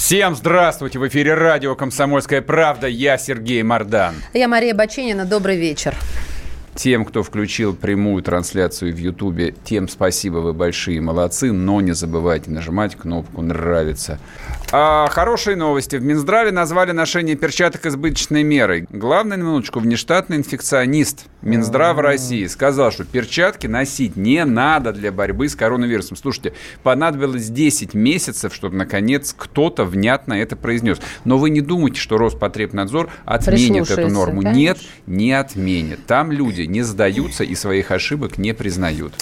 Всем здравствуйте! В эфире радио «Комсомольская правда». Я Сергей Мордан. Я Мария Баченина. Добрый вечер. Тем, кто включил прямую трансляцию в Ютубе, тем спасибо, вы большие молодцы, но не забывайте нажимать кнопку «Нравится». А, хорошие новости. В Минздраве назвали ношение перчаток избыточной мерой. Главный, на минуточку, внештатный инфекционист Минздрава России сказал, что перчатки носить не надо для борьбы с коронавирусом. Слушайте, понадобилось 10 месяцев, чтобы, наконец, кто-то внятно это произнес. Но вы не думайте, что Роспотребнадзор отменит эту норму. конечно. Нет, не отменит. Там люди не сдаются и своих ошибок не признают.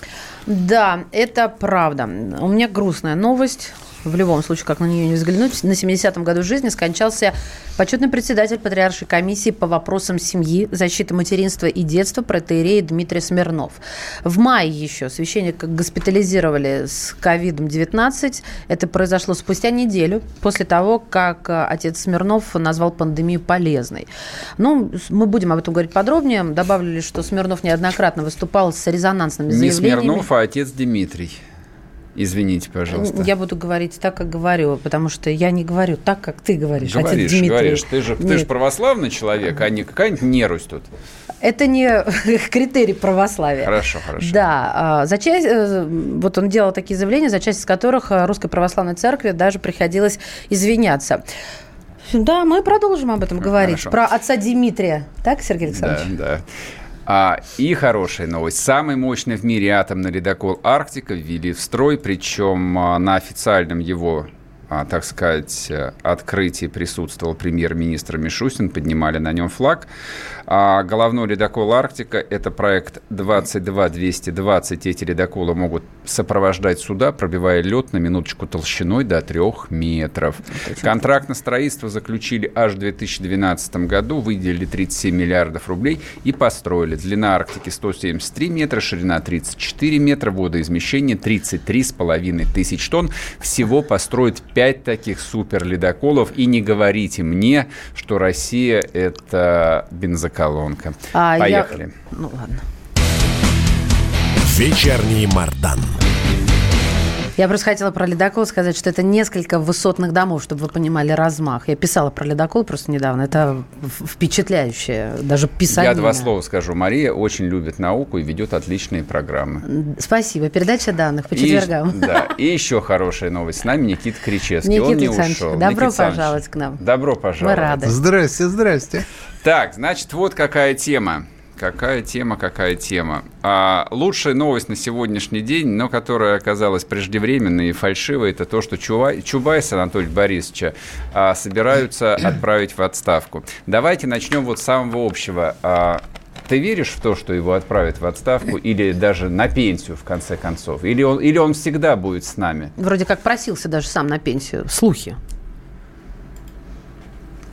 Да, это правда. У меня грустная новость. В любом случае, как на нее не взглянуть, на 70-м году жизни скончался почетный председатель Патриаршей комиссии по вопросам семьи, защиты материнства и детства протеерей Дмитрий Смирнов. В мае еще священника госпитализировали с ковидом-19. Это произошло спустя неделю после того, как э, отец Смирнов назвал пандемию полезной. Ну, мы будем об этом говорить подробнее. Добавлю лишь, что Смирнов неоднократно выступал с резонансными Не заявлениями. Смирнов, а отец Дмитрий. Извините, пожалуйста. Я буду говорить так, как говорю, потому что я не говорю так, как ты говоришь, отец Говоришь, Дмитрий. говоришь. Ты же, ты же православный человек, а не какая-нибудь нерусь тут. Это не критерий православия. Хорошо, хорошо. Да, а, за часть, э, вот он делал такие заявления, за часть из которых э, Русской Православной Церкви даже приходилось извиняться. Да, мы продолжим об этом говорить. хорошо. Про отца Дмитрия. Так, Сергей Александрович? Да, да. А, и хорошая новость. Самый мощный в мире атомный ледокол «Арктика» ввели в строй, причем а, на официальном его, а, так сказать, э, открытии присутствовал премьер-министр Мишустин, поднимали на нем флаг. А головной ледокол «Арктика» – это проект 22-220. Эти ледоколы могут сопровождать суда, пробивая лед на минуточку толщиной до трех метров. Контракт на строительство заключили аж в 2012 году, выделили 37 миллиардов рублей и построили. Длина Арктики 173 метра, ширина 34 метра, водоизмещение 33,5 тысяч тонн. Всего построят 5 таких суперледоколов. И не говорите мне, что Россия – это бензоколонка. А я- Поехали. Ну ладно. Вечерний Мардан. Я просто хотела про ледокол сказать, что это несколько высотных домов, чтобы вы понимали размах. Я писала про ледокол просто недавно. Это в- впечатляюще. Даже писать. Я два слова скажу. Мария очень любит науку и ведет отличные программы. Спасибо. Передача данных по И- четвергам. да, и еще хорошая новость. С нами Никита Кричевский. Он Никита не Александрович, ушел. добро Никита пожаловать к нам. Добро пожаловать. Мы рады. Здрасте, здрасте. Так, значит, вот какая тема. Какая тема, какая тема. А, лучшая новость на сегодняшний день, но которая оказалась преждевременной и фальшивой, это то, что Чува- Чубайса Анатолия Борисовича а, собираются отправить в отставку. Давайте начнем вот с самого общего. А, ты веришь в то, что его отправят в отставку или даже на пенсию, в конце концов? Или он, или он всегда будет с нами? Вроде как просился даже сам на пенсию. Слухи.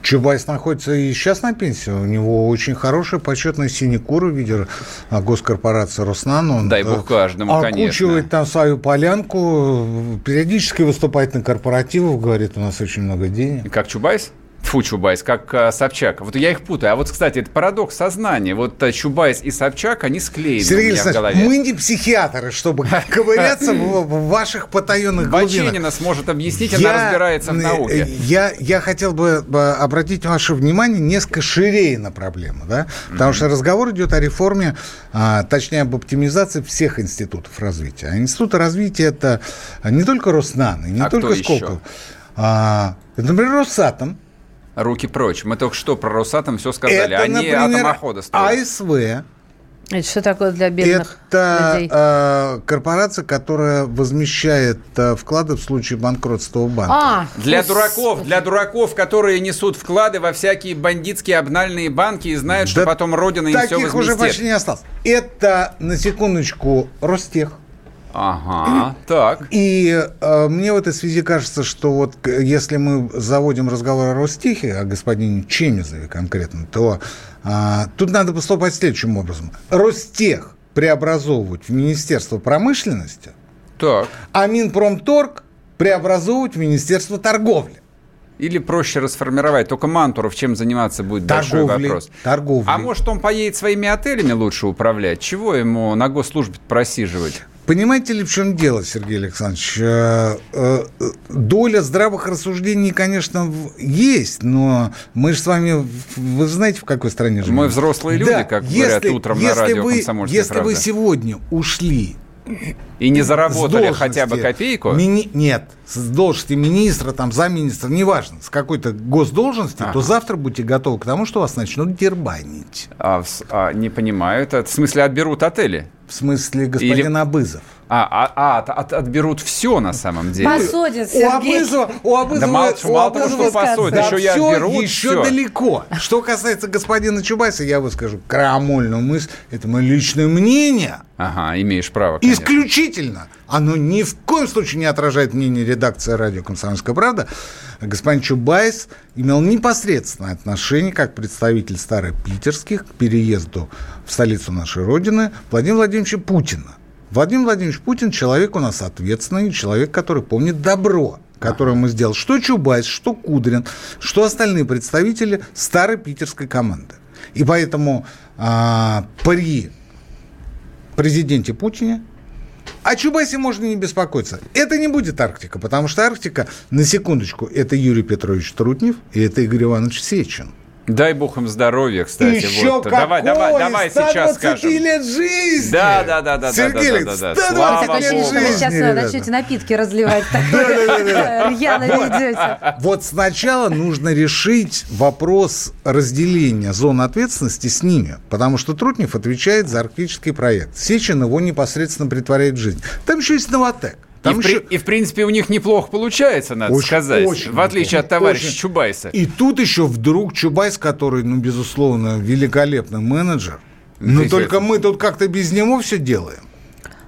Чубайс находится и сейчас на пенсии. У него очень хорошая почетная синекура виде а, госкорпорации «Роснано». Он, Дай э, бог каждому, окучивает конечно. там свою полянку, периодически выступает на корпоративах, говорит, у нас очень много денег. Как Чубайс? Фу, Чубайс, как а, Собчак. Вот я их путаю. А вот, кстати, это парадокс сознания. Вот а, Чубайс и Собчак, они склеены Сергей у меня в голове. мы не психиатры, чтобы ковыряться в, ваших потаенных глубинах. Баченина сможет объяснить, она разбирается в э, науке. Я, я хотел бы бы обратить ваше внимание несколько ширее на проблему, да? Потому что разговор идет о реформе, а, точнее, об оптимизации всех институтов развития. А институты развития это не только Роснано, не А только? Сколково. А, например, Росатом. Руки прочь. Мы только что про Росатом все сказали. это, они например, атомоходы строят. АСВ. Это что такое для бедных Это людей? э, корпорация, которая возмещает э, вклады в случае банкротства банка. А, Для господи. дураков, для дураков, которые несут вклады во всякие бандитские обнальные банки и знают, что Да потом Родина им все Таких уже почти возместит. не осталось. Это, на секундочку, Ростех. Ага, так. И э, мне в этой связи кажется, что вот если мы заводим разговор о Ростехе, о господине Чемизове конкретно, то э, тут надо поступать следующим образом. Ростех преобразовывать в Министерство промышленности, так. а Минпромторг преобразовывать в Министерство торговли. Или проще расформировать. Только Мантуров чем заниматься будет торговли, большой вопрос. Торговли. А может он поедет своими отелями лучше управлять? Чего ему на госслужбе просиживать? Понимаете ли, в чем дело, Сергей Александрович? Э, э, доля здравых рассуждений, конечно, есть, но мы же с вами, вы знаете, в какой стране живем? Мы взрослые люди, да, как если, говорят утром если на радио вы, «Комсомольская Если правда». вы сегодня ушли и не заработали хотя бы копейку? Мини... Нет, с должности министра, там, замминистра, неважно, с какой-то госдолжности, ага. то завтра будьте готовы к тому, что вас начнут дербанить. А, а, не понимаю, это в смысле отберут отели? В смысле господин Или... Абызов. А, а, а от, от, отберут все на самом деле. Посадят, Сергей. У Абызова, у Абызова, да мало, у мало того, что посадят, да еще и отберут еще все. далеко. Что касается господина Чубайса, я выскажу крамольную мысль. Это мое личное мнение. Ага, имеешь право, конечно. Исключительно. Оно ни в коем случае не отражает мнение редакции радио «Комсомольская правда». Господин Чубайс имел непосредственное отношение, как представитель старопитерских, к переезду в столицу нашей Родины Владимира Владимировича Путина. Владимир Владимирович Путин человек у нас ответственный, человек, который помнит добро, которое мы сделали. Что Чубайс, что Кудрин, что остальные представители старой питерской команды. И поэтому а, при президенте Путине о Чубайсе можно не беспокоиться. Это не будет Арктика, потому что Арктика, на секундочку, это Юрий Петрович Трутнев и это Игорь Иванович Сечин. Дай бог им здоровья, кстати. Еще вот. какой? Давай, давай, давай сейчас скажем. лет жизни! Да, да, да, да, Сергей да, да, да, да. Слава Такое ощущение, что вы сейчас начнете напитки разливать. Рьяно ведете. Вот сначала нужно решить вопрос разделения зон ответственности с ними, потому что Трутнев отвечает за арктический проект. Сечин его непосредственно притворяет в жизнь. Там еще есть Новотек. Там и, еще... в, и, в принципе, у них неплохо получается, надо очень, сказать. Очень в отличие неплохо. от товарища очень. Чубайса. И тут еще вдруг Чубайс, который, ну, безусловно, великолепный менеджер, но только мы тут как-то без него все делаем.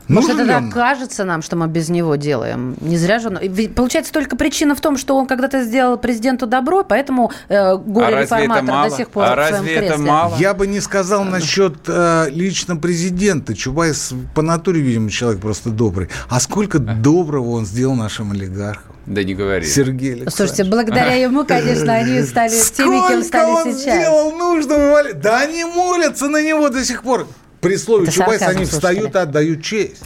Может, это так кажется нам, что мы без него делаем. Не зря же он... Получается, только причина в том, что он когда-то сделал президенту добро, поэтому э, горе-реформатор а до сих пор а в своем разве кресле. это мало? Я бы не сказал насчет э, лично президента. Чубайс по натуре, видимо, человек просто добрый. А сколько доброго он сделал нашим олигархам. Да не говори. Сергей Александрович. Слушайте, благодаря ему, конечно, они стали теми, кем стали он сейчас. сделал нужного? Да они молятся на него до сих пор. При слове Это Чубайс сарказм, они встают и отдают честь.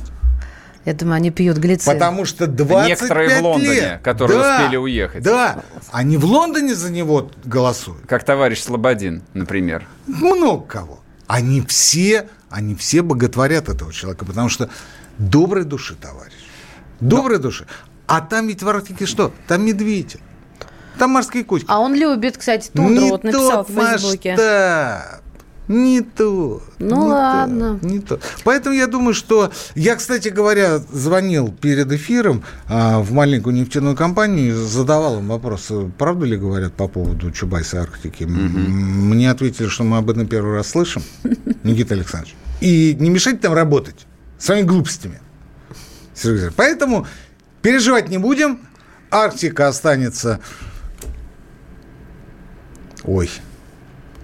Я думаю, они пьют глицин. Потому что 25 Некоторые в Лондоне, лет. которые да, успели уехать. Да, они в Лондоне за него голосуют. Как товарищ Слободин, например. Много кого. Они все, они все боготворят этого человека, потому что доброй души, товарищ. Доброй души. А там ведь в Арктике что? Там медведи. Там морские кучки. А он любит, кстати, тундру. Не Вот написал тот в Фейсбуке. масштаб. Не то. Ну не ладно. То, не то. Поэтому я думаю, что... Я, кстати говоря, звонил перед эфиром а, в маленькую нефтяную компанию и задавал им вопрос, правду ли говорят по поводу Чубайса Арктики. М- Мне ответили, что мы об этом первый раз слышим, Никита Александрович. И не мешайте там работать своими глупостями. Сергей Александрович. Поэтому переживать не будем. Арктика останется... Ой,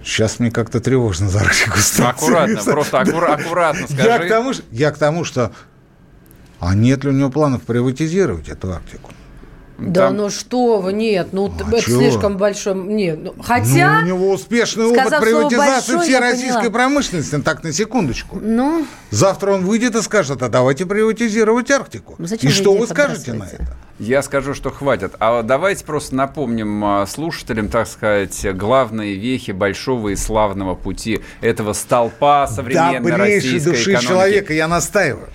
Сейчас мне как-то тревожно за Арктику стало. Аккуратно, просто аккура- аккуратно скажи. Я к, тому, что- я к тому, что... А нет ли у него планов приватизировать эту Арктику? Да Там- ну что вы, нет, ну А это чего? слишком большой... Нет, ну, хотя... Ну, у него успешный опыт приватизации «большой», всей российской поняла. промышленности. Так, на секундочку. Ну, Завтра он выйдет и скажет, а давайте приватизировать Арктику. Ну, зачем и что вы скажете на это? Я скажу, что хватит. А давайте просто напомним а, слушателям, так сказать, главные вехи большого и славного пути этого столпа современной Добрейшей российской души экономики. человека, я настаиваю.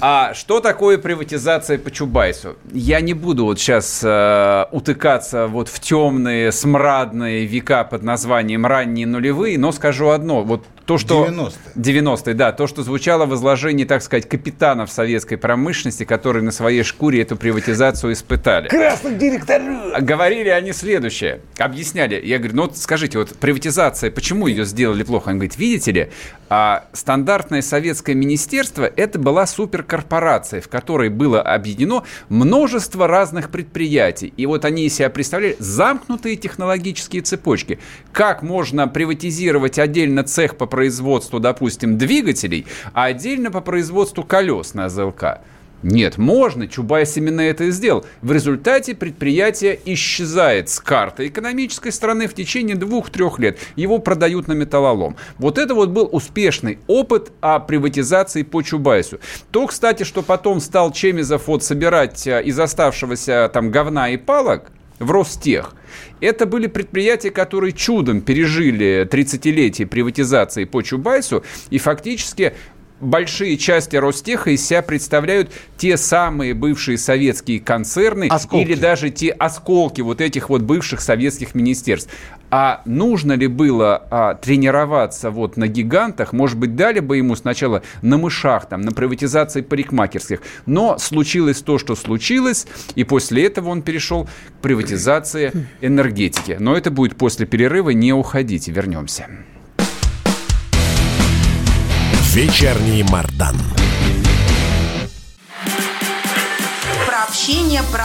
А что такое приватизация по Чубайсу? Я не буду вот сейчас э, утыкаться вот в темные, смрадные века под названием ранние нулевые, но скажу одно. Вот то, что... 90-е. 90-е, да. То, что звучало в изложении, так сказать, капитанов советской промышленности, которые на своей шкуре эту приватизацию испытали. Красных директоров! Говорили они следующее. Объясняли. Я говорю, ну вот скажите, вот приватизация, почему ее сделали плохо? Он говорит, видите ли, а стандартное советское министерство это была суперкорпорация, в которой было объединено множество разных предприятий. И вот они из себя представляли замкнутые технологические цепочки. Как можно приватизировать отдельно цех по производству, допустим, двигателей, а отдельно по производству колес на ЗЛК? Нет, можно, Чубайс именно это и сделал. В результате предприятие исчезает с карты экономической страны в течение двух-трех лет. Его продают на металлолом. Вот это вот был успешный опыт о приватизации по Чубайсу. То, кстати, что потом стал Чемизов вот собирать э, из оставшегося там говна и палок, в Ростех. Это были предприятия, которые чудом пережили 30-летие приватизации по Чубайсу и фактически большие части Ростеха из себя представляют те самые бывшие советские концерны осколки. или даже те осколки вот этих вот бывших советских министерств. А нужно ли было а, тренироваться вот на гигантах? Может быть, дали бы ему сначала на мышах, там, на приватизации парикмахерских. Но случилось то, что случилось, и после этого он перешел к приватизации энергетики. Но это будет после перерыва. Не уходите, вернемся. Вечерний Мардан. Про общение, про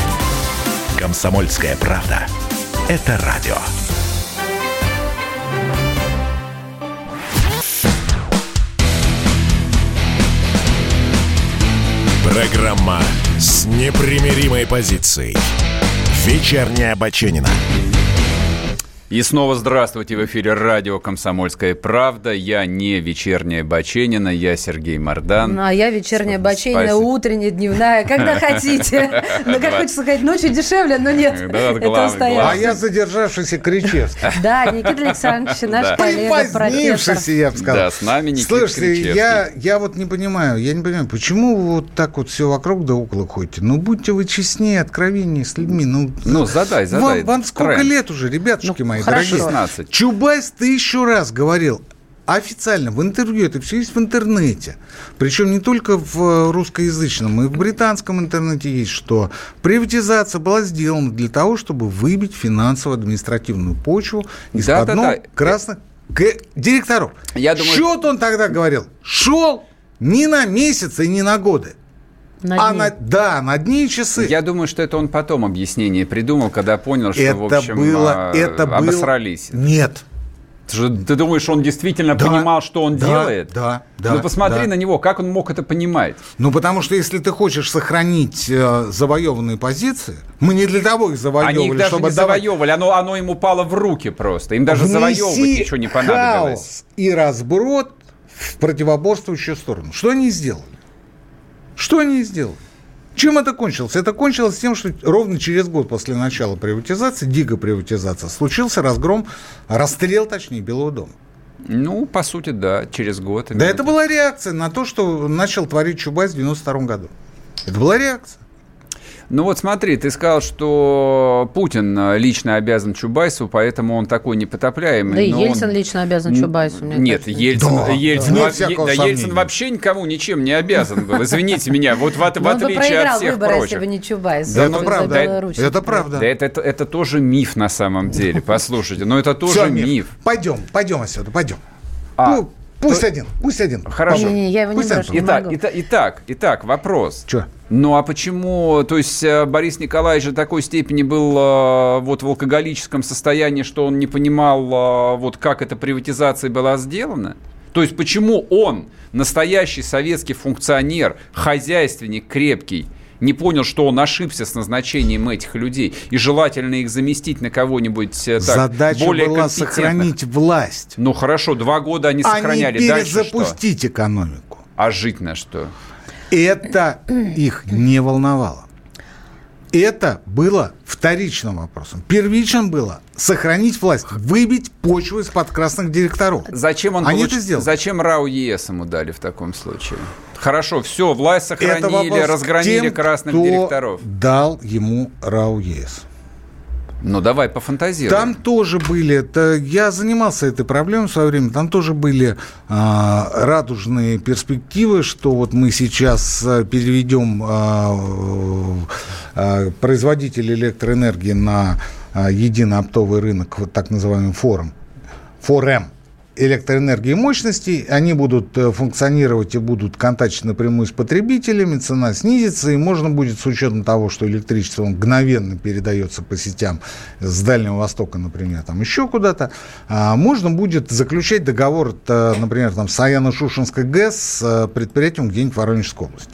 Комсомольская правда. Это радио. Программа с непримиримой позицией. Вечерняя Баченина. И снова здравствуйте в эфире радио «Комсомольская правда». Я не вечерняя Баченина, я Сергей Мордан. Ну, а я вечерняя Баченина, Спасибо. утренняя, дневная, когда хотите. Ну, как хочется сказать, ночью дешевле, но нет. А я задержавшийся Кричевский. Да, Никита Александрович, наш коллега, профессор. я бы сказал. Да, с нами Никита Слушайте, я вот не понимаю, я не понимаю, почему вы вот так вот все вокруг да около ходите? Ну, будьте вы честнее, откровеннее с людьми. Ну, ну задай, задай. Вам сколько лет уже, ребятушки мои? Хорошо. 16. Чубайс ты еще раз говорил, официально в интервью, это все есть в интернете. Причем не только в русскоязычном, и в британском интернете есть, что приватизация была сделана для того, чтобы выбить финансово-административную почву из-под да, да, да. красных директоров. Я думаю... Счет он тогда говорил, шел не на месяцы и не на годы, на а на, да, на дни и часы. Я думаю, что это он потом объяснение придумал, когда понял, что, это в общем, было, это обосрались. Было... Нет. Ты, ты думаешь, он действительно да, понимал, что он да, делает? Да, да. Ну, посмотри да. на него, как он мог это понимать? Ну, потому что если ты хочешь сохранить э, завоеванные позиции, мы не для того их завоевывали, Они их даже чтобы не давать... завоевывали, оно, оно им упало в руки просто. Им даже Внеси завоевывать ничего не понадобилось. хаос и разброд в противоборствующую сторону. Что они сделали? Что они сделали? Чем это кончилось? Это кончилось тем, что ровно через год после начала приватизации, дикой приватизации, случился разгром, расстрел, точнее, Белого дома. Ну, по сути, да, через год. Да, это была реакция на то, что начал творить Чубайс в 92 году. Это была реакция. Ну вот смотри, ты сказал, что Путин э, лично обязан Чубайсу, поэтому он такой непотопляемый. Да и Ельцин он... лично обязан Чубайсу. Мне Нет, кажется. Ельцин, да, Ельцин, да, во... да, Ельцин вообще никому ничем не обязан был. Извините меня, вот в, в отличие от всех выборы, прочих. если бы не Чубайс. Да, это правда. Это, это правда. Да, это, это, это тоже миф на самом деле, послушайте. Но это тоже миф. Пойдем, пойдем отсюда, пойдем. А, Пусть то... один, пусть один. Хорошо. Не, не, я его пусть не брошу, итак, не итак, итак, итак, вопрос. Что? Ну а почему, то есть э, Борис Николаевич до такой степени был э, вот в алкоголическом состоянии, что он не понимал, э, вот как эта приватизация была сделана? То есть почему он, настоящий советский функционер, хозяйственник крепкий, не понял, что он ошибся с назначением этих людей, и желательно их заместить на кого-нибудь э, так, Задача более была сохранить власть. Ну хорошо, два года они сохраняли. Не Дальше что? перезапустить экономику. А жить на что? Это их не волновало. Это было вторичным вопросом. Первичным было сохранить власть, выбить почву из-под красных директоров. Зачем он Они получ- это сделали. Зачем РАУ ЕС ему дали в таком случае? Хорошо, все, власть сохранили, Это вопрос к разгромили тем, красных кто директоров. дал ему РАУ ЕС. Ну давай пофантазируем. Там тоже были, это, я занимался этой проблемой в свое время, там тоже были а, радужные перспективы, что вот мы сейчас а, переведем а, а, производителей электроэнергии на а, единый оптовый рынок, вот так называемый форум, форем электроэнергии и мощностей, они будут э, функционировать и будут контактить напрямую с потребителями, цена снизится, и можно будет с учетом того, что электричество мгновенно передается по сетям с Дальнего Востока, например, там еще куда-то, а, можно будет заключать договор, э, например, там, с Аяно-Шушенской ГЭС с э, предприятием где-нибудь в Воронежской области.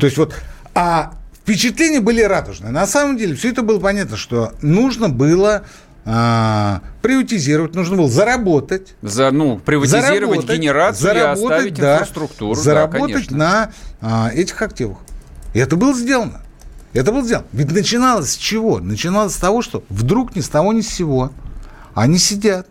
То есть вот, а впечатления были радужные. На самом деле все это было понятно, что нужно было а, приватизировать, нужно было заработать. За, ну, приватизировать Заработать, генерацию и заработать, оставить да, инфраструктуру. да, Заработать конечно. на а, этих активах. И это было сделано. Это было сделано. Ведь начиналось с чего? Начиналось с того, что вдруг ни с того ни с сего они сидят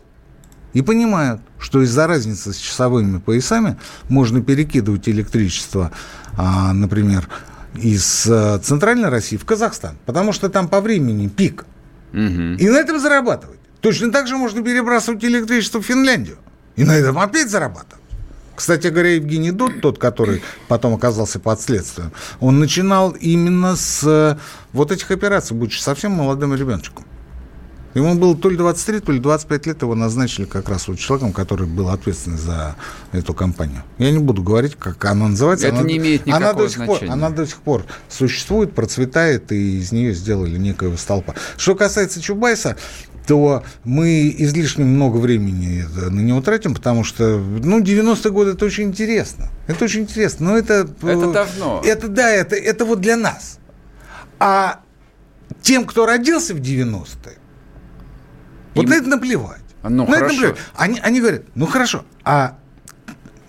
и понимают, что из-за разницы с часовыми поясами можно перекидывать электричество, а, например, из а, Центральной России в Казахстан, потому что там по времени пик. Мгм. И на этом зарабатывать. Точно так же можно перебрасывать электричество в Финляндию. И на этом опять зарабатывать. Кстати говоря, Евгений Дот, тот, который потом оказался под следствием, он начинал именно с э, вот этих операций, будучи совсем молодым ребеночком. Ему было то ли 23, то ли 25 лет, его назначили как раз вот человеком, который был ответственный за эту компанию. Я не буду говорить, как она называется. Это она, не имеет она никакого до сих пор, значения. она до сих пор существует, процветает, и из нее сделали некоего столпа. Что касается Чубайса, то мы излишне много времени на него тратим, потому что, ну, 90-е годы это очень интересно. Это очень интересно. Но это... э, Это давно. Это, да, это, это вот для нас. А тем, кто родился в 90-е, вот Им- на это наплевать. Ну, На это хорошо. наплевать. Они, они говорят, ну хорошо, а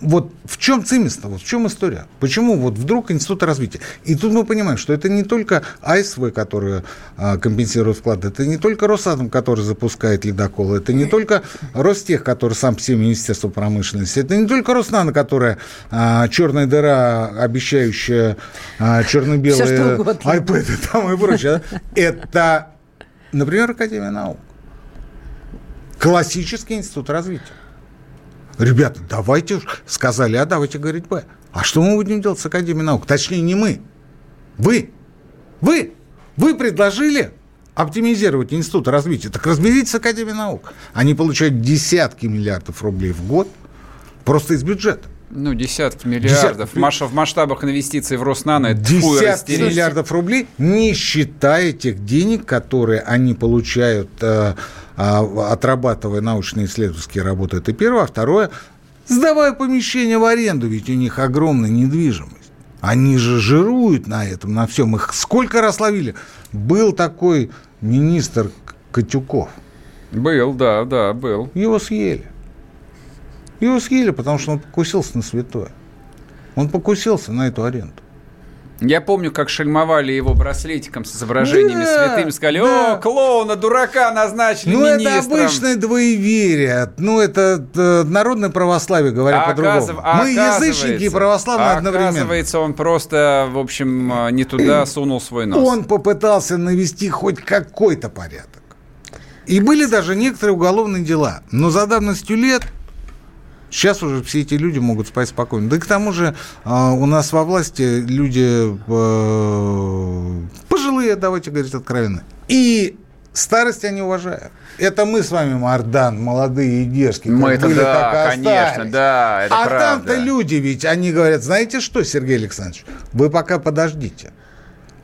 вот в чем цимис-то, вот в чем история? Почему вот вдруг институт развития? И тут мы понимаем, что это не только АСВ, который а, компенсирует вклады, это не только Росатом, который запускает ледоколы, это не только Ростех, который сам по себе Министерство промышленности, это не только Роснано, которая а, черная дыра, обещающая а, черно-белые айпэды там и прочее. Это, например, Академия наук. Классический институт развития. Ребята, давайте, уж- сказали А, давайте говорить Б. А что мы будем делать с Академией наук? Точнее, не мы. Вы. Вы. Вы предложили оптимизировать институт развития. Так разберитесь с Академией наук. Они получают десятки миллиардов рублей в год просто из бюджета. Ну, десятки миллиардов. Десятки. В маш- В масштабах инвестиций в Роснано это Десятки миллиардов рублей, не считая тех денег, которые они получают, э, отрабатывая научно-исследовательские работы. Это первое. А второе, сдавая помещение в аренду, ведь у них огромная недвижимость. Они же жируют на этом, на всем. Их сколько раз ловили. Был такой министр К- Котюков. Был, да, да, был. Его съели. Его съели, потому что он покусился на святое. Он покусился на эту аренду. Я помню, как шельмовали его браслетиком с изображениями Да, святым. Сказали, да. о, клоуна, дурака назначили Ну, это министром. обычное двоеверие. Ну, это э, народное православие, говоря А по-другому. а Мы язычники и православные а одновременно. Оказывается, он просто, в общем, э, не туда сунул свой нос. Он попытался навести хоть какой-то порядок. И были даже некоторые уголовные дела. Но за давностью лет Сейчас уже все эти люди могут спать спокойно. Да и к тому же э, у нас во власти люди э, пожилые, давайте говорить откровенно. И старость они уважают. Это мы с вами, Мардан, молодые и дерзкие. Мы это были, да, конечно, остались. да, это а правда. там-то люди ведь, они говорят, знаете что, Сергей Александрович, вы пока подождите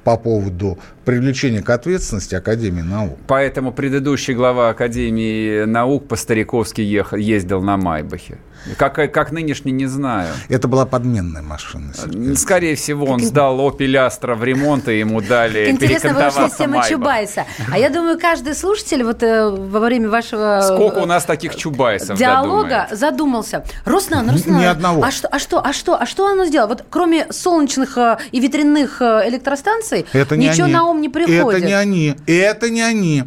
по поводу привлечения к ответственности Академии наук. Поэтому предыдущий глава Академии наук по-стариковски ездил на Майбахе. Как, как нынешний, не знаю. Это была подменная машина. Сергей. Скорее всего, он сдал Opel Astra в ремонт, и ему дали Интересно, вы ушли с темы Чубайса. А я думаю, каждый слушатель вот э, во время вашего... Сколько у нас таких Чубайсов Диалога задумает? задумался. Руслан, Руслан. Ни одного. А что, а что, а что, а что оно сделало? Вот кроме солнечных э, и ветряных э, электростанций, это не ничего они. на ум не приходит. Это не они. Это не они.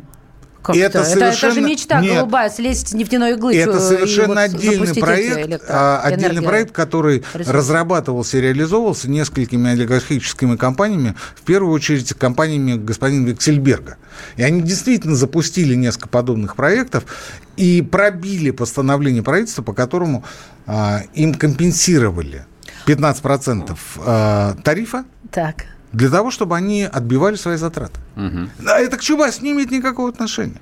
Как это, это? Совершенно... это же мечта Нет. голубая, слезть с нефтяной иглы. Это совершенно вот отдельный проект, электро... отдельный проект, который Ресурс. разрабатывался и реализовывался несколькими олигархическими компаниями, в первую очередь компаниями господина Виксельберга. И они действительно запустили несколько подобных проектов и пробили постановление правительства, по которому а, им компенсировали 15% а, тарифа. Так для того, чтобы они отбивали свои затраты. Угу. А это к Чубайс не имеет никакого отношения.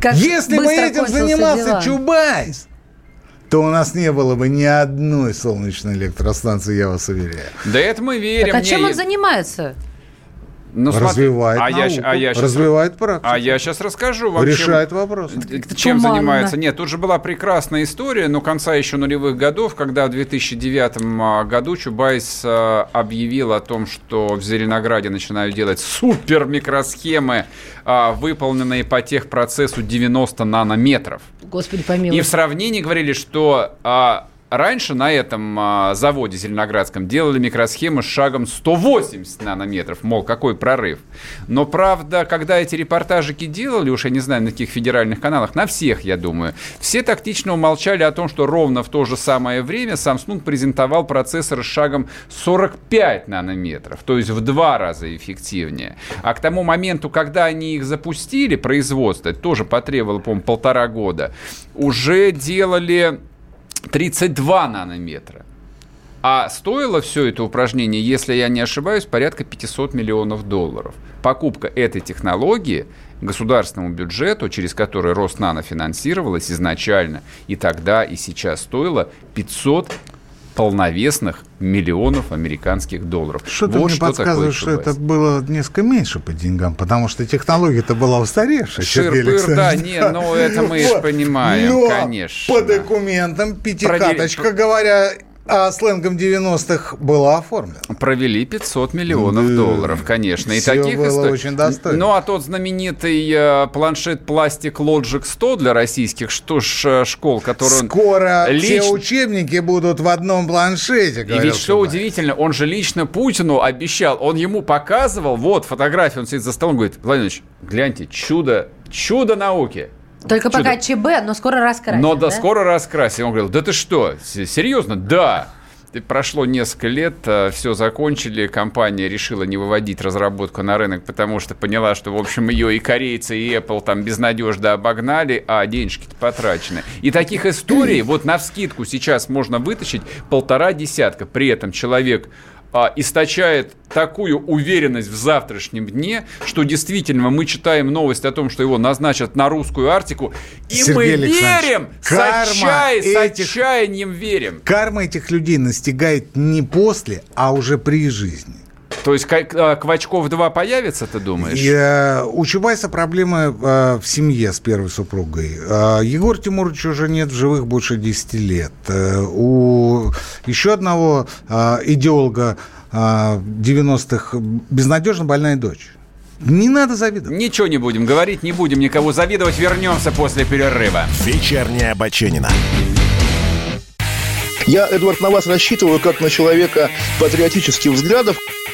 Как Если бы этим занимался дела. Чубайс, то у нас не было бы ни одной солнечной электростанции, я вас уверяю. Да это мы верим. Так а чем он занимается? Ну, развивает смотри, науку, а я, а я сейчас, развивает практику. А я сейчас расскажу вам. Решает чем, вопрос. Чем Туманно. занимается. Нет, тут же была прекрасная история, но конца еще нулевых годов, когда в 2009 а, году Чубайс а, объявил о том, что в Зеленограде начинают делать супер микросхемы, а, выполненные по техпроцессу 90 нанометров. Господи помилуй. И в сравнении говорили, что Раньше на этом а, заводе Зеленоградском делали микросхемы с шагом 180 нанометров, мол, какой прорыв. Но, правда, когда эти репортажики делали, уж я не знаю, на каких федеральных каналах, на всех, я думаю, все тактично умолчали о том, что ровно в то же самое время Samsung презентовал процессор с шагом 45 нанометров, то есть в два раза эффективнее. А к тому моменту, когда они их запустили, производство, это тоже потребовало, по-моему, полтора года, уже делали 32 нанометра. А стоило все это упражнение, если я не ошибаюсь, порядка 500 миллионов долларов. Покупка этой технологии государственному бюджету, через который Роснано финансировалась изначально, и тогда, и сейчас стоила 500 полновесных миллионов американских долларов. Что-то вот мне что подсказывает, что это было несколько меньше по деньгам, потому что технология-то была устаревшая. Шир-пыр, да, не, ну это мы же понимаем, конечно. по документам пятикаточка, говоря, а сленгом 90-х было оформлено. Провели 500 миллионов да. долларов, конечно. И Все таких было историй. очень достойно. Ну, а тот знаменитый э, планшет пластик Logic 100 для российских что ж, э, школ, который Скоро лич... все учебники будут в одном планшете, И ведь что удивительно, он же лично Путину обещал, он ему показывал, вот фотографию, он сидит за столом, говорит, Владимир гляньте, чудо, чудо науки. Только Чудо. пока ЧБ, но скоро раскрасим. Но да, да, скоро раскрасим. Он говорил, да ты что, серьезно? Да. Прошло несколько лет, э, все закончили, компания решила не выводить разработку на рынок, потому что поняла, что, в общем, ее и корейцы, и Apple там безнадежно обогнали, а денежки-то потрачены. И таких историй вот на вскидку сейчас можно вытащить полтора десятка. При этом человек а, источает такую уверенность в завтрашнем дне, что действительно мы читаем новость о том, что его назначат на русскую Арктику, и Сергей мы верим, с, отчай, этих, с отчаянием верим. Карма этих людей настигает не после, а уже при жизни. То есть а, Квачков 2 появится, ты думаешь? Я, у Чубайса проблемы э, в семье с первой супругой. Э, Егор Тимурович уже нет в живых больше 10 лет. Э, у еще одного идеолога э, 90-х безнадежно больная дочь. Не надо завидовать. Ничего не будем говорить, не будем никого завидовать. Вернемся после перерыва. Вечерняя Баченина. Я, Эдвард, на вас рассчитываю как на человека патриотических взглядов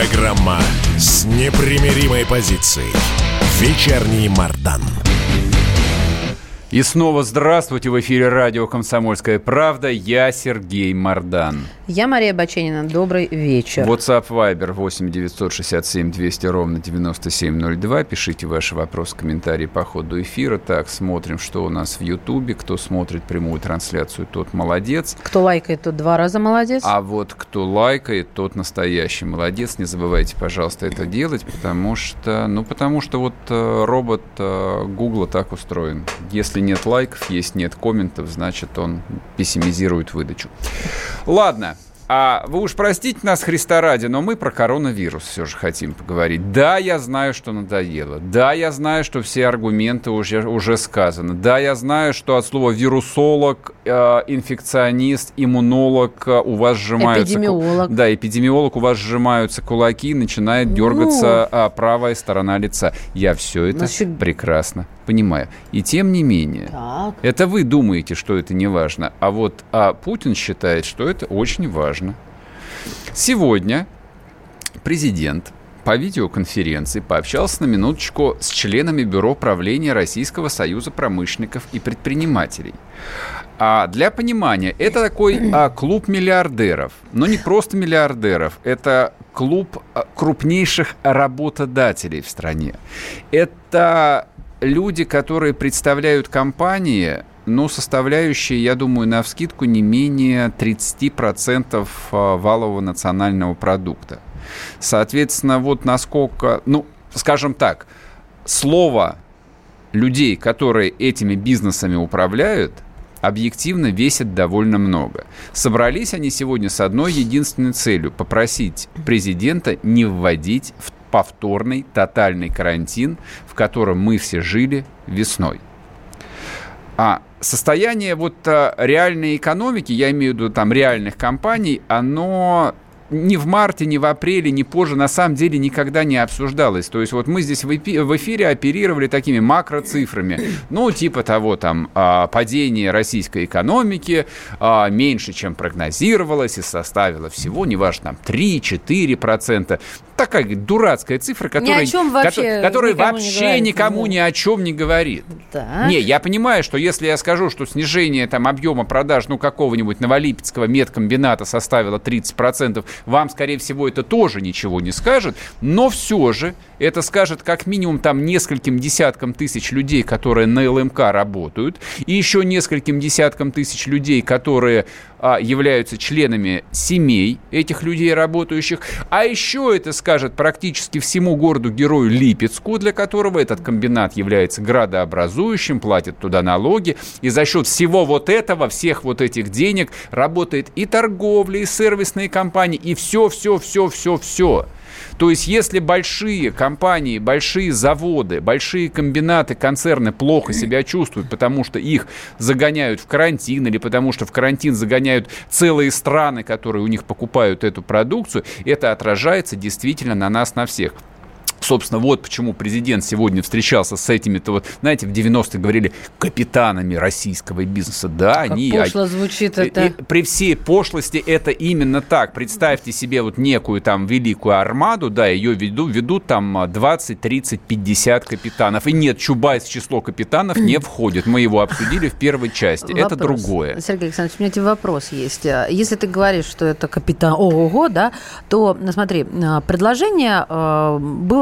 Программа с непримиримой позицией. Вечерний Мардан. И снова здравствуйте. В эфире радио «Комсомольская правда». Я Сергей Мордан. Я Мария Баченина. Добрый вечер. WhatsApp Viber 8 967 200 ровно 9702. Пишите ваши вопросы, комментарии по ходу эфира. Так, смотрим, что у нас в Ютубе. Кто смотрит прямую трансляцию, тот молодец. Кто лайкает, тот два раза молодец. А вот кто лайкает, тот настоящий молодец. Не забывайте, пожалуйста, это делать, потому что, ну, потому что вот э, робот э, Гугла так устроен. Если нет лайков, есть нет комментов, значит, он пессимизирует выдачу. Ладно, а вы уж простите нас, Христа ради, но мы про коронавирус все же хотим поговорить. Да, я знаю, что надоело. Да, я знаю, что все аргументы уже, уже сказаны. Да, я знаю, что от слова вирусолог, э, инфекционист, иммунолог э, у вас сжимаются... Эпидемиолог. Да, эпидемиолог у вас сжимаются кулаки, начинает дергаться ну... правая сторона лица. Я все это Значит... прекрасно понимаю. И тем не менее, так. это вы думаете, что это не важно, а вот а Путин считает, что это очень важно. Сегодня президент по видеоконференции пообщался на минуточку с членами Бюро правления Российского союза промышленников и предпринимателей. А для понимания, это такой а, клуб миллиардеров, но не просто миллиардеров, это клуб а, крупнейших работодателей в стране. Это люди, которые представляют компании, ну, составляющие, я думаю, на вскидку не менее 30% а, валового национального продукта. Соответственно, вот насколько, ну, скажем так, слово людей, которые этими бизнесами управляют, объективно весит довольно много. Собрались они сегодня с одной единственной целью – попросить президента не вводить в повторный тотальный карантин, в котором мы все жили весной. А состояние вот а, реальной экономики, я имею в виду там реальных компаний, оно ни в марте, ни в апреле, ни позже на самом деле никогда не обсуждалось. То есть вот мы здесь в эфире оперировали такими макроцифрами. Ну, типа того, там, а, падение российской экономики а, меньше, чем прогнозировалось, и составило всего, неважно, там, 3-4% такая дурацкая цифра, которая, вообще которая никому вообще не никому ни о чем не говорит. Так. Не, я понимаю, что если я скажу, что снижение там, объема продаж ну, какого-нибудь Новолипецкого медкомбината составило 30%, вам, скорее всего, это тоже ничего не скажет, но все же это скажет как минимум там нескольким десяткам тысяч людей, которые на ЛМК работают, и еще нескольким десяткам тысяч людей, которые а, являются членами семей этих людей работающих, а еще это скажет практически всему городу-герою Липецку, для которого этот комбинат является градообразующим, платит туда налоги, и за счет всего вот этого, всех вот этих денег работает и торговля, и сервисные компании, и все, все, все, все, все. То есть, если большие компании, большие заводы, большие комбинаты, концерны плохо себя чувствуют, потому что их загоняют в карантин или потому что в карантин загоняют целые страны, которые у них покупают эту продукцию, это отражается действительно на нас, на всех. Собственно, вот почему президент сегодня встречался с этими-то вот, знаете, в 90-е говорили капитанами российского бизнеса. Да, как они... пошло звучит это. И, при всей пошлости это именно так. Представьте себе вот некую там великую армаду, да, ее ведут, ведут там 20, 30, 50 капитанов. И нет, Чубайс в число капитанов не входит. Мы его обсудили в первой части. Вопрос. Это другое. Сергей Александрович, у меня тебе вопрос есть. Если ты говоришь, что это капитан ого-го, да, то, смотри, предложение э,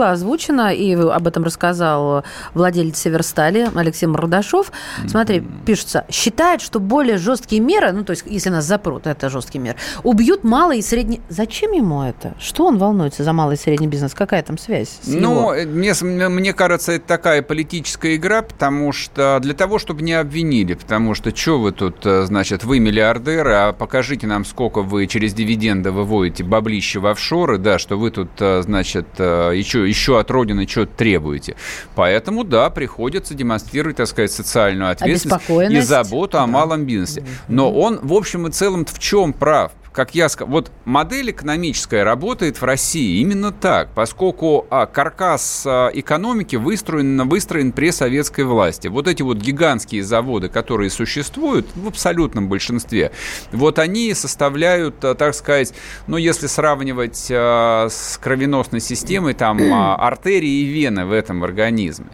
было озвучено, и об этом рассказал владелец Северстали Алексей Мордашов. Смотри, пишется, считает, что более жесткие меры, ну, то есть, если нас запрут, это жесткие меры, убьют малый и средний... Зачем ему это? Что он волнуется за малый и средний бизнес? Какая там связь? ну, мне, мне кажется, это такая политическая игра, потому что для того, чтобы не обвинили, потому что что вы тут, э, значит, вы миллиардеры, а покажите нам, сколько вы через дивиденды выводите баблище в офшоры, да, что вы тут, э, значит, еще, э, еще от Родины что-то требуете. Поэтому, да, приходится демонстрировать, так сказать, социальную ответственность и заботу о малом бизнесе. Но он, в общем и целом, в чем прав? Как я сказал, вот модель экономическая работает в России именно так, поскольку а, каркас а, экономики выстроен, выстроен при советской власти. Вот эти вот гигантские заводы, которые существуют в абсолютном большинстве, вот они составляют, а, так сказать, ну, если сравнивать а, с кровеносной системой, там, а, артерии и вены в этом организме.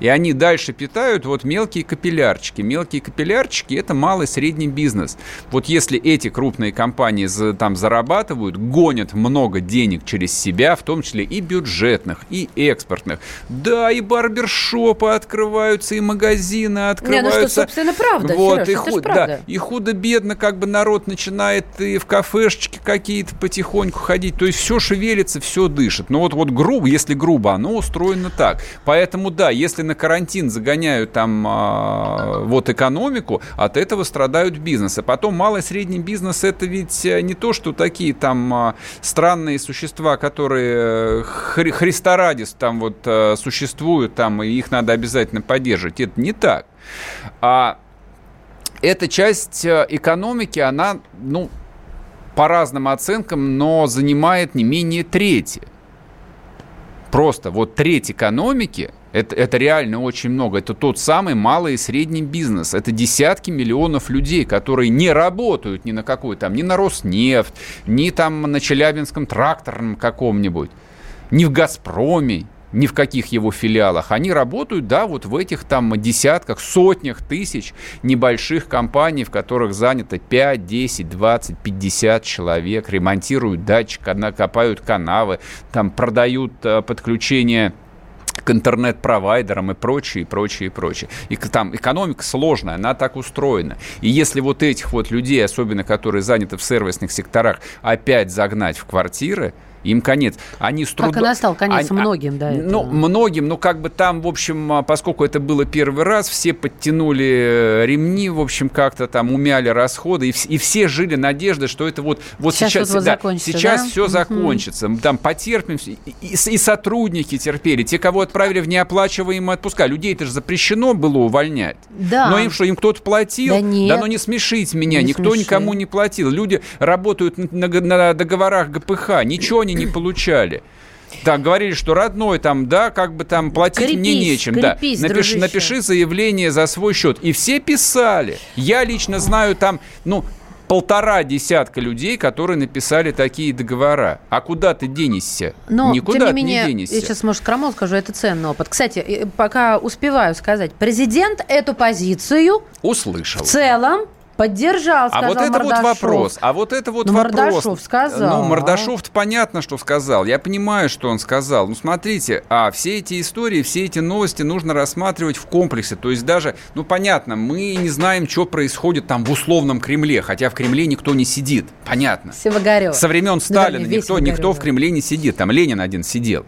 И они дальше питают вот мелкие капиллярчики. Мелкие капиллярчики – это малый средний бизнес. Вот если эти крупные компании там зарабатывают, гонят много денег через себя, в том числе и бюджетных, и экспортных. Да, и барбершопы открываются, и магазины открываются. Не, ну что, собственно, правда, вот, Сереж, и, худ, да, и худо-бедно как бы народ начинает и в кафешечки какие-то потихоньку ходить. То есть все шевелится, все дышит. Но вот, вот грубо, если грубо, оно устроено так. Поэтому да, если на карантин загоняют там а, вот экономику, от этого страдают бизнесы. Потом малый и средний бизнес это ведь э, не то, что такие там а, странные существа, которые э, хри Христа там вот а, существуют, там, и их надо обязательно поддерживать. Это не так. А эта часть экономики, она, ну, по разным оценкам, но занимает не менее трети. Просто вот треть экономики это, это реально очень много. Это тот самый малый и средний бизнес. Это десятки миллионов людей, которые не работают ни на какой там, ни на Роснефть, ни там на Челябинском тракторном каком-нибудь, ни в «Газпроме», ни в каких его филиалах. Они работают, да, вот в этих там десятках, сотнях тысяч небольших компаний, в которых занято 5, 10, 20, 50 человек, ремонтируют датчик, копают канавы, там продают э, подключение к интернет-провайдерам и прочее, и прочее, и прочее. И там экономика сложная, она так устроена. И если вот этих вот людей, особенно которые заняты в сервисных секторах, опять загнать в квартиры, им конец. Они с трудом... Как и настал конец Они, многим, да. Ну, многим, ну, как бы там, в общем, а, поскольку это было первый раз, все подтянули э, ремни, в общем, как-то там умяли расходы, и, и все жили надеждой, что это вот, вот сейчас, сейчас, вот да, сейчас да? все закончится. Там потерпим, и, и, и сотрудники терпели, те, кого отправили в неоплачиваемые отпуска. Людей это же запрещено было увольнять. Да. Но им что, им кто-то платил? Да нет. Да ну не смешите меня, не никто смеши. никому не платил. Люди работают на, на договорах ГПХ, ничего они не получали. Так, говорили, что родной там, да, как бы там платить крепись, мне нечем. Крепись, да. Напиши, напиши заявление за свой счет. И все писали. Я лично знаю там, ну, полтора десятка людей, которые написали такие договора. А куда ты денешься? Но, Никуда тем не менее, не денешься. Я сейчас, может, крамол скажу, это ценный опыт. Кстати, пока успеваю сказать, президент эту позицию услышал. В целом Поддержал, сказал А вот это Мордашов. вот вопрос. А вот это вот ну, вопрос. Мордашов сказал. Ну, Мордашов понятно, что сказал. Я понимаю, что он сказал. Ну, смотрите, а все эти истории, все эти новости нужно рассматривать в комплексе. То есть даже, ну, понятно, мы не знаем, что происходит там в условном Кремле, хотя в Кремле никто не сидит. Понятно. Севагарев. Со времен Сталина да, никто, никто в Кремле не сидит. Там Ленин один сидел.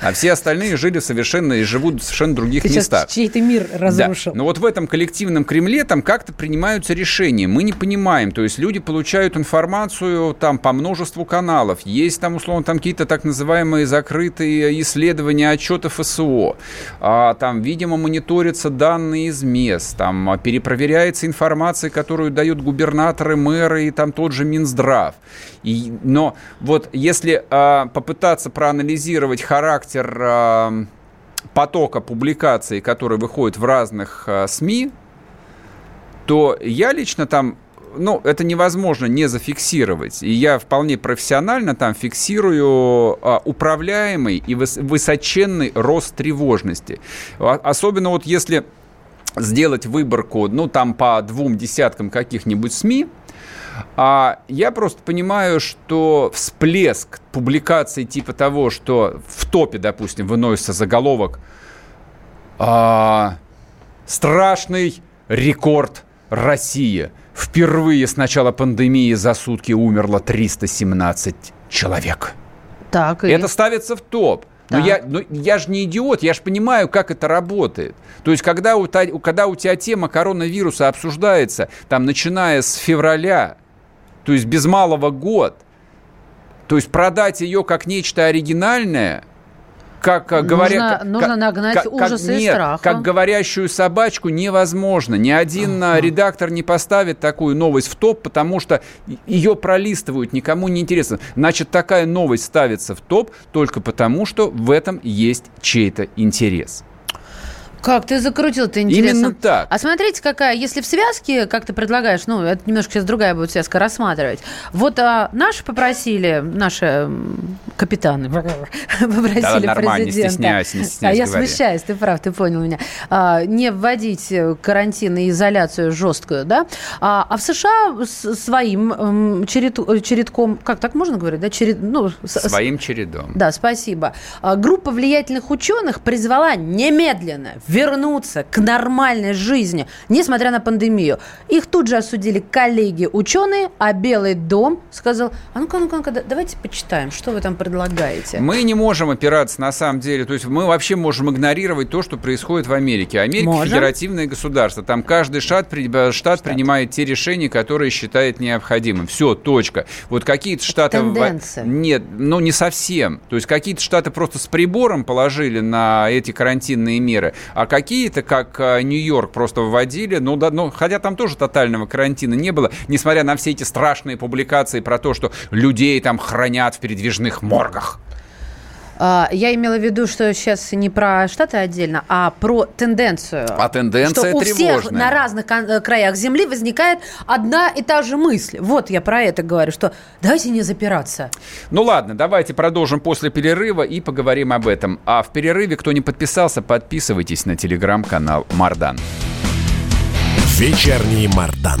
А все остальные жили совершенно и живут в совершенно других Ты местах. чей-то мир разрушил. Да. Но вот в этом коллективном Кремле там как-то принимаются решения. Мы не понимаем. То есть люди получают информацию там по множеству каналов. Есть там, условно, там какие-то так называемые закрытые исследования, отчеты ФСО. А, там, видимо, мониторятся данные из мест. Там а, перепроверяется информация, которую дают губернаторы, мэры и там тот же Минздрав. И, но вот если а, попытаться проанализировать характер а, потока публикаций, которые выходят в разных а, СМИ, то я лично там ну, это невозможно не зафиксировать. И я вполне профессионально там фиксирую а, управляемый и выс- высоченный рост тревожности. А, особенно вот если сделать выборку, ну, там по двум десяткам каких-нибудь СМИ, а я просто понимаю, что всплеск публикаций типа того, что в топе, допустим, выносится заголовок а, «Страшный рекорд Россия. Впервые с начала пандемии за сутки умерло 317 человек». Так, и... Это ставится в топ. Но я, но я же не идиот, я же понимаю, как это работает. То есть, когда у, когда у тебя тема коронавируса обсуждается, там, начиная с февраля, то есть без малого год. То есть продать ее как нечто оригинальное, как нужно, говоря, нужно как, нагнать как, ужасы как, и нет, страха. Как говорящую собачку невозможно. Ни один uh-huh. редактор не поставит такую новость в топ, потому что ее пролистывают, никому не интересно. Значит, такая новость ставится в топ только потому, что в этом есть чей-то интерес. Как ты закрутил это интересно. Именно так. А смотрите, какая, если в связке, как ты предлагаешь, ну, это немножко сейчас другая будет связка рассматривать. Вот а, наши попросили, наши капитаны попросили Да, нормально, не президента. стесняйся, не а стесняйся, я говори. смущаюсь, ты прав, ты понял меня. А, не вводить э, карантин и изоляцию жесткую, да? А, а в США с своим черед- э, чередком, как так можно говорить, да? Черед, ну, с- Своим чередом. да, спасибо. А, Группа влиятельных ученых призвала немедленно вернуться к нормальной жизни, несмотря на пандемию. Их тут же осудили коллеги-ученые, а Белый дом сказал, а ну-ка, ну-ка, ну-ка, да- давайте почитаем, что вы там предлагаете. Мы не можем опираться на самом деле, то есть мы вообще можем игнорировать то, что происходит в Америке. Америка Можем. федеративное государство, там каждый штат, э, штат, принимает те решения, которые считает необходимым. Все, точка. Вот какие-то штаты... в- тенденция. Нет, ну не совсем. То есть какие-то штаты просто с прибором положили на эти карантинные меры, а какие-то, как э, Нью-Йорк, просто вводили, ну, да, ну, хотя там тоже тотального карантина не было, несмотря на все эти страшные публикации про то, что людей там хранят в передвижных моргах. А, Я имела в виду, что сейчас не про Штаты отдельно, а про тенденцию. А тенденция что у всех на разных э, краях Земли возникает одна и та же мысль. Вот я про это говорю, что давайте не запираться. Ну ладно, давайте продолжим после перерыва и поговорим об этом. А в перерыве, кто не подписался, подписывайтесь на телеграм-канал Мардан. Вечерний Мардан.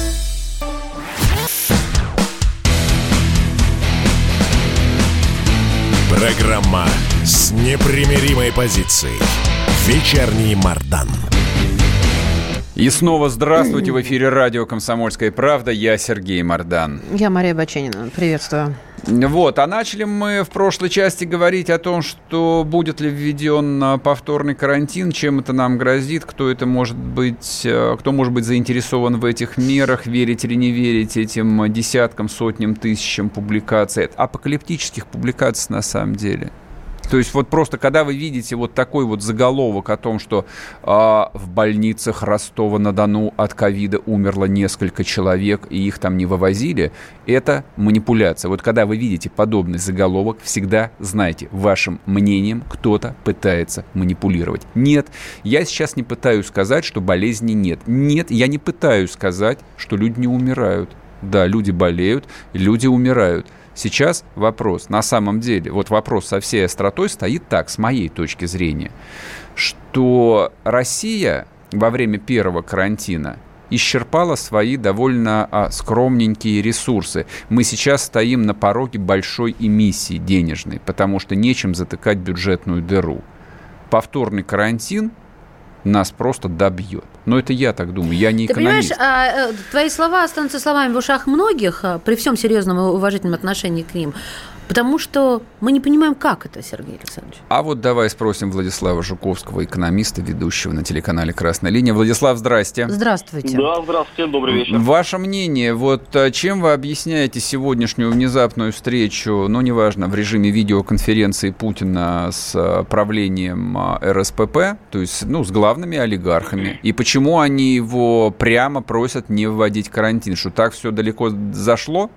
Программа с непримиримой позицией. Вечерний Мардан. И снова здравствуйте в эфире радио «Комсомольская правда». Я Сергей Мардан. Я Мария Баченина. Приветствую. Вот, а начали мы в прошлой части говорить о том, что будет ли введен а, повторный карантин, чем это нам грозит, кто это может быть, э, кто может быть заинтересован в этих мерах, верить или не верить этим а, десяткам, сотням, тысячам публикаций, апокалиптических публикаций на самом деле. То есть вот просто когда вы видите вот такой вот заголовок о том, что а, в больницах Ростова-на-Дону от ковида умерло несколько человек и их там не вывозили, это манипуляция. Вот когда вы видите подобный заголовок, всегда знайте, вашим мнением кто-то пытается манипулировать. Нет, я сейчас не пытаюсь сказать, что болезни нет. Нет, я не пытаюсь сказать, что люди не умирают. Да, люди болеют, люди умирают. Сейчас вопрос, на самом деле, вот вопрос со всей остротой стоит так, с моей точки зрения, что Россия во время первого карантина исчерпала свои довольно а, скромненькие ресурсы. Мы сейчас стоим на пороге большой эмиссии денежной, потому что нечем затыкать бюджетную дыру. Повторный карантин нас просто добьет. Но это я так думаю, я не Ты экономист. понимаешь, а, э, твои слова останутся словами в ушах многих, а, при всем серьезном и уважительном отношении к ним, потому что мы не понимаем, как это, Сергей Александрович. А вот давай спросим Владислава Жуковского, экономиста, ведущего на телеканале «Красная линия». Владислав, здрасте. Здравствуйте. Да, здравствуйте, добрый вечер. Ваше мнение, вот а, чем вы объясняете сегодняшнюю внезапную встречу, ну, неважно, в режиме видеоконференции Путина с а, правлением а, РСПП, то есть, ну, с главными олигархами, и почему они его прямо просят не вводить карантин, что так все далеко зашло?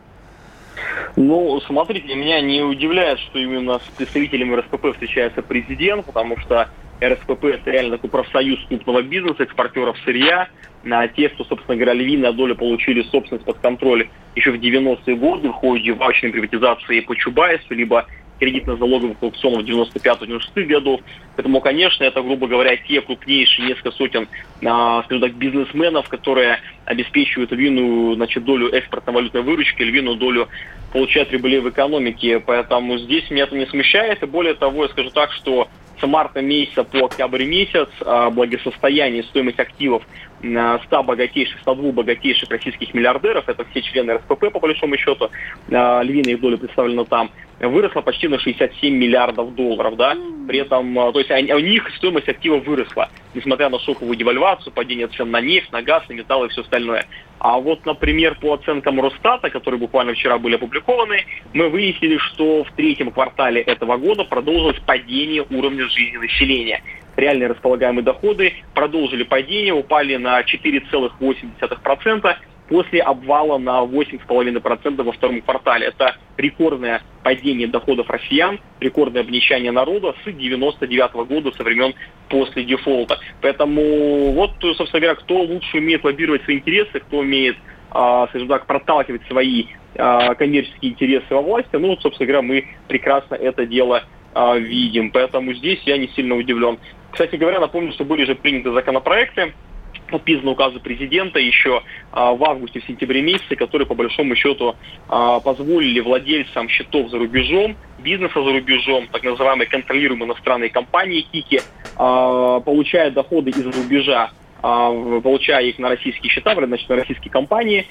Ну, смотрите, меня не удивляет, что именно с представителями РСПП встречается президент, потому что РСПП это реально такой профсоюз крупного бизнеса, экспортеров сырья. А те, кто, собственно говоря, львиная доля получили собственность под контроль еще в 90-е годы в ходе ваучной приватизации по Чубайсу, либо кредитно-залоговых аукционов 95-96 годов. Поэтому, конечно, это, грубо говоря, те крупнейшие несколько сотен, а, скажем так, бизнесменов, которые обеспечивают львиную значит, долю экспортно-валютной выручки, львиную долю получают прибыли в экономике. Поэтому здесь меня это не смущает. И более того, я скажу так, что с марта месяца по октябрь месяц а, благосостояние, стоимость активов а, 100 богатейших, 102 богатейших российских миллиардеров, это все члены РСПП по большому счету, а, львиная их доля представлена там, выросла почти на 67 миллиардов долларов, да, при этом, то есть у них стоимость актива выросла, несмотря на шоковую девальвацию, падение цен на нефть, на газ, на металлы и все остальное. А вот, например, по оценкам Росстата, которые буквально вчера были опубликованы, мы выяснили, что в третьем квартале этого года продолжилось падение уровня жизни населения. Реальные располагаемые доходы продолжили падение, упали на 4,8% после обвала на 8,5% во втором квартале. Это рекордное падение доходов россиян, рекордное обнищание народа с 99 -го года, со времен после дефолта. Поэтому вот, собственно говоря, кто лучше умеет лоббировать свои интересы, кто умеет, а, скажем так, проталкивать свои а, коммерческие интересы во власти, ну, собственно говоря, мы прекрасно это дело а, видим. Поэтому здесь я не сильно удивлен. Кстати говоря, напомню, что были же приняты законопроекты, подписаны указы президента еще а, в августе, в сентябре месяце, которые по большому счету а, позволили владельцам счетов за рубежом, бизнеса за рубежом, так называемые контролируемые иностранные компании КИКи, а, получая доходы из рубежа, получая их на российские счета, значит, на российские компании,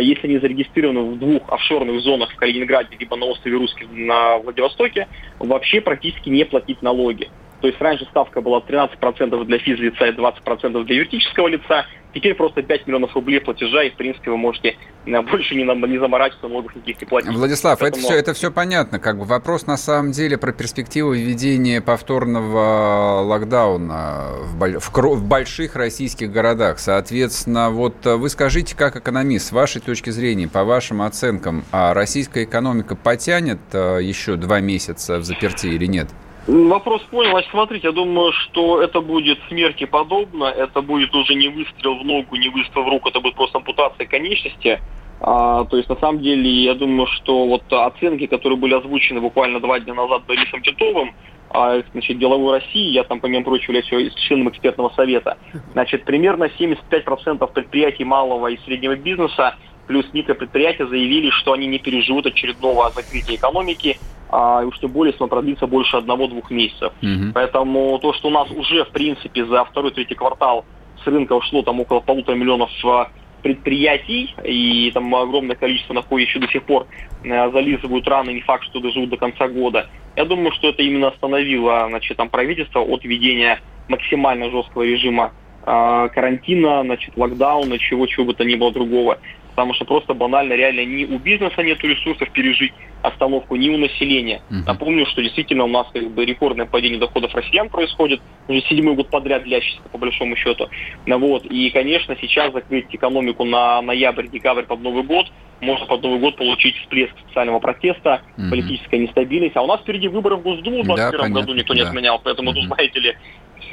если они зарегистрированы в двух офшорных зонах в Калининграде, либо на острове Русских на Владивостоке, вообще практически не платить налоги. То есть раньше ставка была 13% для физлица и 20% для юридического лица. Теперь просто 5 миллионов рублей платежа, и, в принципе, вы можете э, больше не, не заморачиваться, налогов никаких не платить. Владислав, Поэтому... это, все, это все понятно. Как бы вопрос на самом деле про перспективу введения повторного локдауна в, в, в больших российских городах. Соответственно, вот э, вы скажите, как экономист, с вашей точки зрения, по вашим оценкам, а российская экономика потянет э, еще два месяца в заперти или нет? Вопрос понял. Значит, смотрите, я думаю, что это будет смерти подобно. Это будет уже не выстрел в ногу, не выстрел в руку, это будет просто ампутация конечности. А, то есть, на самом деле, я думаю, что вот оценки, которые были озвучены буквально два дня назад Борисом Титовым, а, значит, деловой России, я там, помимо прочего, являюсь членом экспертного совета, значит, примерно 75% предприятий малого и среднего бизнеса плюс микропредприятия заявили, что они не переживут очередного закрытия экономики, а, уж тем более, если он продлится больше одного-двух месяцев. Угу. Поэтому то, что у нас уже, в принципе, за второй-третий квартал с рынка ушло там около полутора миллионов а, предприятий, и там огромное количество находит еще до сих пор э, зализывают раны, не факт, что доживут до конца года. Я думаю, что это именно остановило значит, там, правительство от введения максимально жесткого режима э, карантина, значит, локдауна, чего-чего бы то ни было другого потому что просто банально реально ни у бизнеса нет ресурсов пережить остановку, ни у населения. Uh-huh. Напомню, что действительно у нас как бы рекордное падение доходов россиян происходит, уже седьмой год подряд длящийся по большому счету. Ну вот. И, конечно, сейчас закрыть экономику на ноябрь-декабрь под Новый год, можно под Новый год получить всплеск социального протеста, uh-huh. политическая нестабильность. А у нас впереди выборы в Госдуму в 2021 да, году никто да. не отменял, поэтому uh-huh. тут, знаете ли,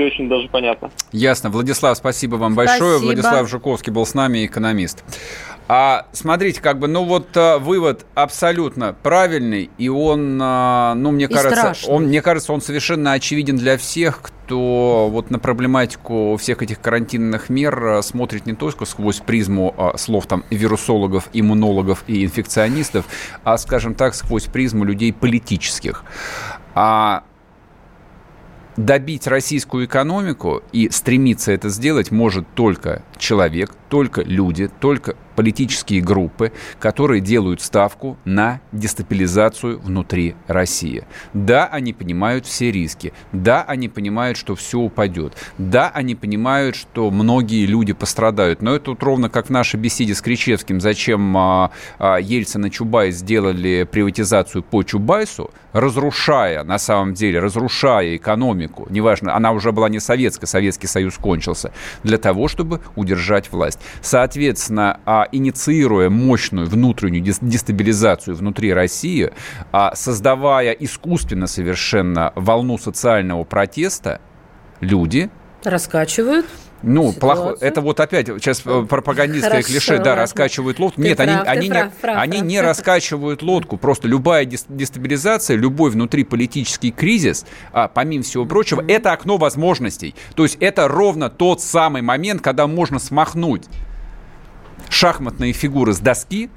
все очень даже понятно. Ясно. Владислав, спасибо вам спасибо. большое. Владислав Жуковский был с нами, экономист. А смотрите, как бы, ну вот а, вывод абсолютно правильный, и он, а, ну мне и кажется, он, мне кажется, он совершенно очевиден для всех, кто вот на проблематику всех этих карантинных мер а, смотрит не только сквозь призму а, слов там вирусологов, иммунологов и инфекционистов, а, скажем так, сквозь призму людей политических. А добить российскую экономику и стремиться это сделать может только человек, только люди, только политические группы, которые делают ставку на дестабилизацию внутри России. Да, они понимают все риски. Да, они понимают, что все упадет. Да, они понимают, что многие люди пострадают. Но это вот ровно как в нашей беседе с Кричевским, зачем а, а, Ельцин и Чубайс сделали приватизацию по Чубайсу, разрушая, на самом деле, разрушая экономику, неважно, она уже была не советская, Советский Союз кончился, для того, чтобы удержать власть. Соответственно, а, инициируя мощную внутреннюю дестабилизацию внутри России, а, создавая искусственно совершенно волну социального протеста, люди раскачивают ну, плохо. Это вот опять сейчас э, пропагандистское Хорошо, клише, да, раскачивают лодку. Ты Нет, прав, они, они, прав, не, прав, они прав. не раскачивают лодку. Просто любая дестабилизация, любой внутриполитический кризис, а, помимо всего прочего, mm-hmm. это окно возможностей. То есть это ровно тот самый момент, когда можно смахнуть шахматные фигуры с доски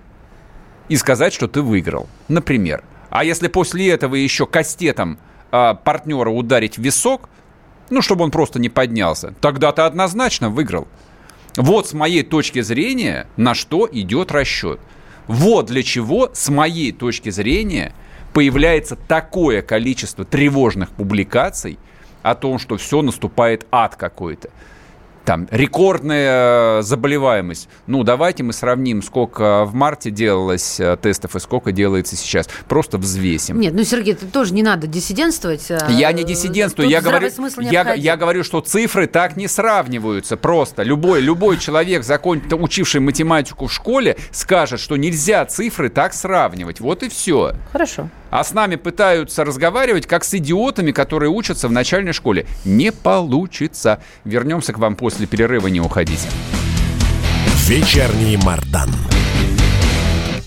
и сказать, что ты выиграл. Например. А если после этого еще кастетом э, партнера ударить в висок, ну, чтобы он просто не поднялся, тогда ты однозначно выиграл. Вот с моей точки зрения, на что идет расчет. Вот для чего, с моей точки зрения, появляется такое количество тревожных публикаций о том, что все наступает ад какой-то там рекордная заболеваемость. Ну, давайте мы сравним, сколько в марте делалось э, тестов и сколько делается сейчас. Просто взвесим. Нет, ну, Сергей, ты тоже не надо диссидентствовать. Э, я не диссидентствую. Я говорю, я, я говорю, что цифры так не сравниваются просто. Любой, любой человек, закон, учивший математику в школе, скажет, что нельзя цифры так сравнивать. Вот и все. Хорошо а с нами пытаются разговаривать, как с идиотами, которые учатся в начальной школе. Не получится. Вернемся к вам после перерыва, не уходите. Вечерний Мардан.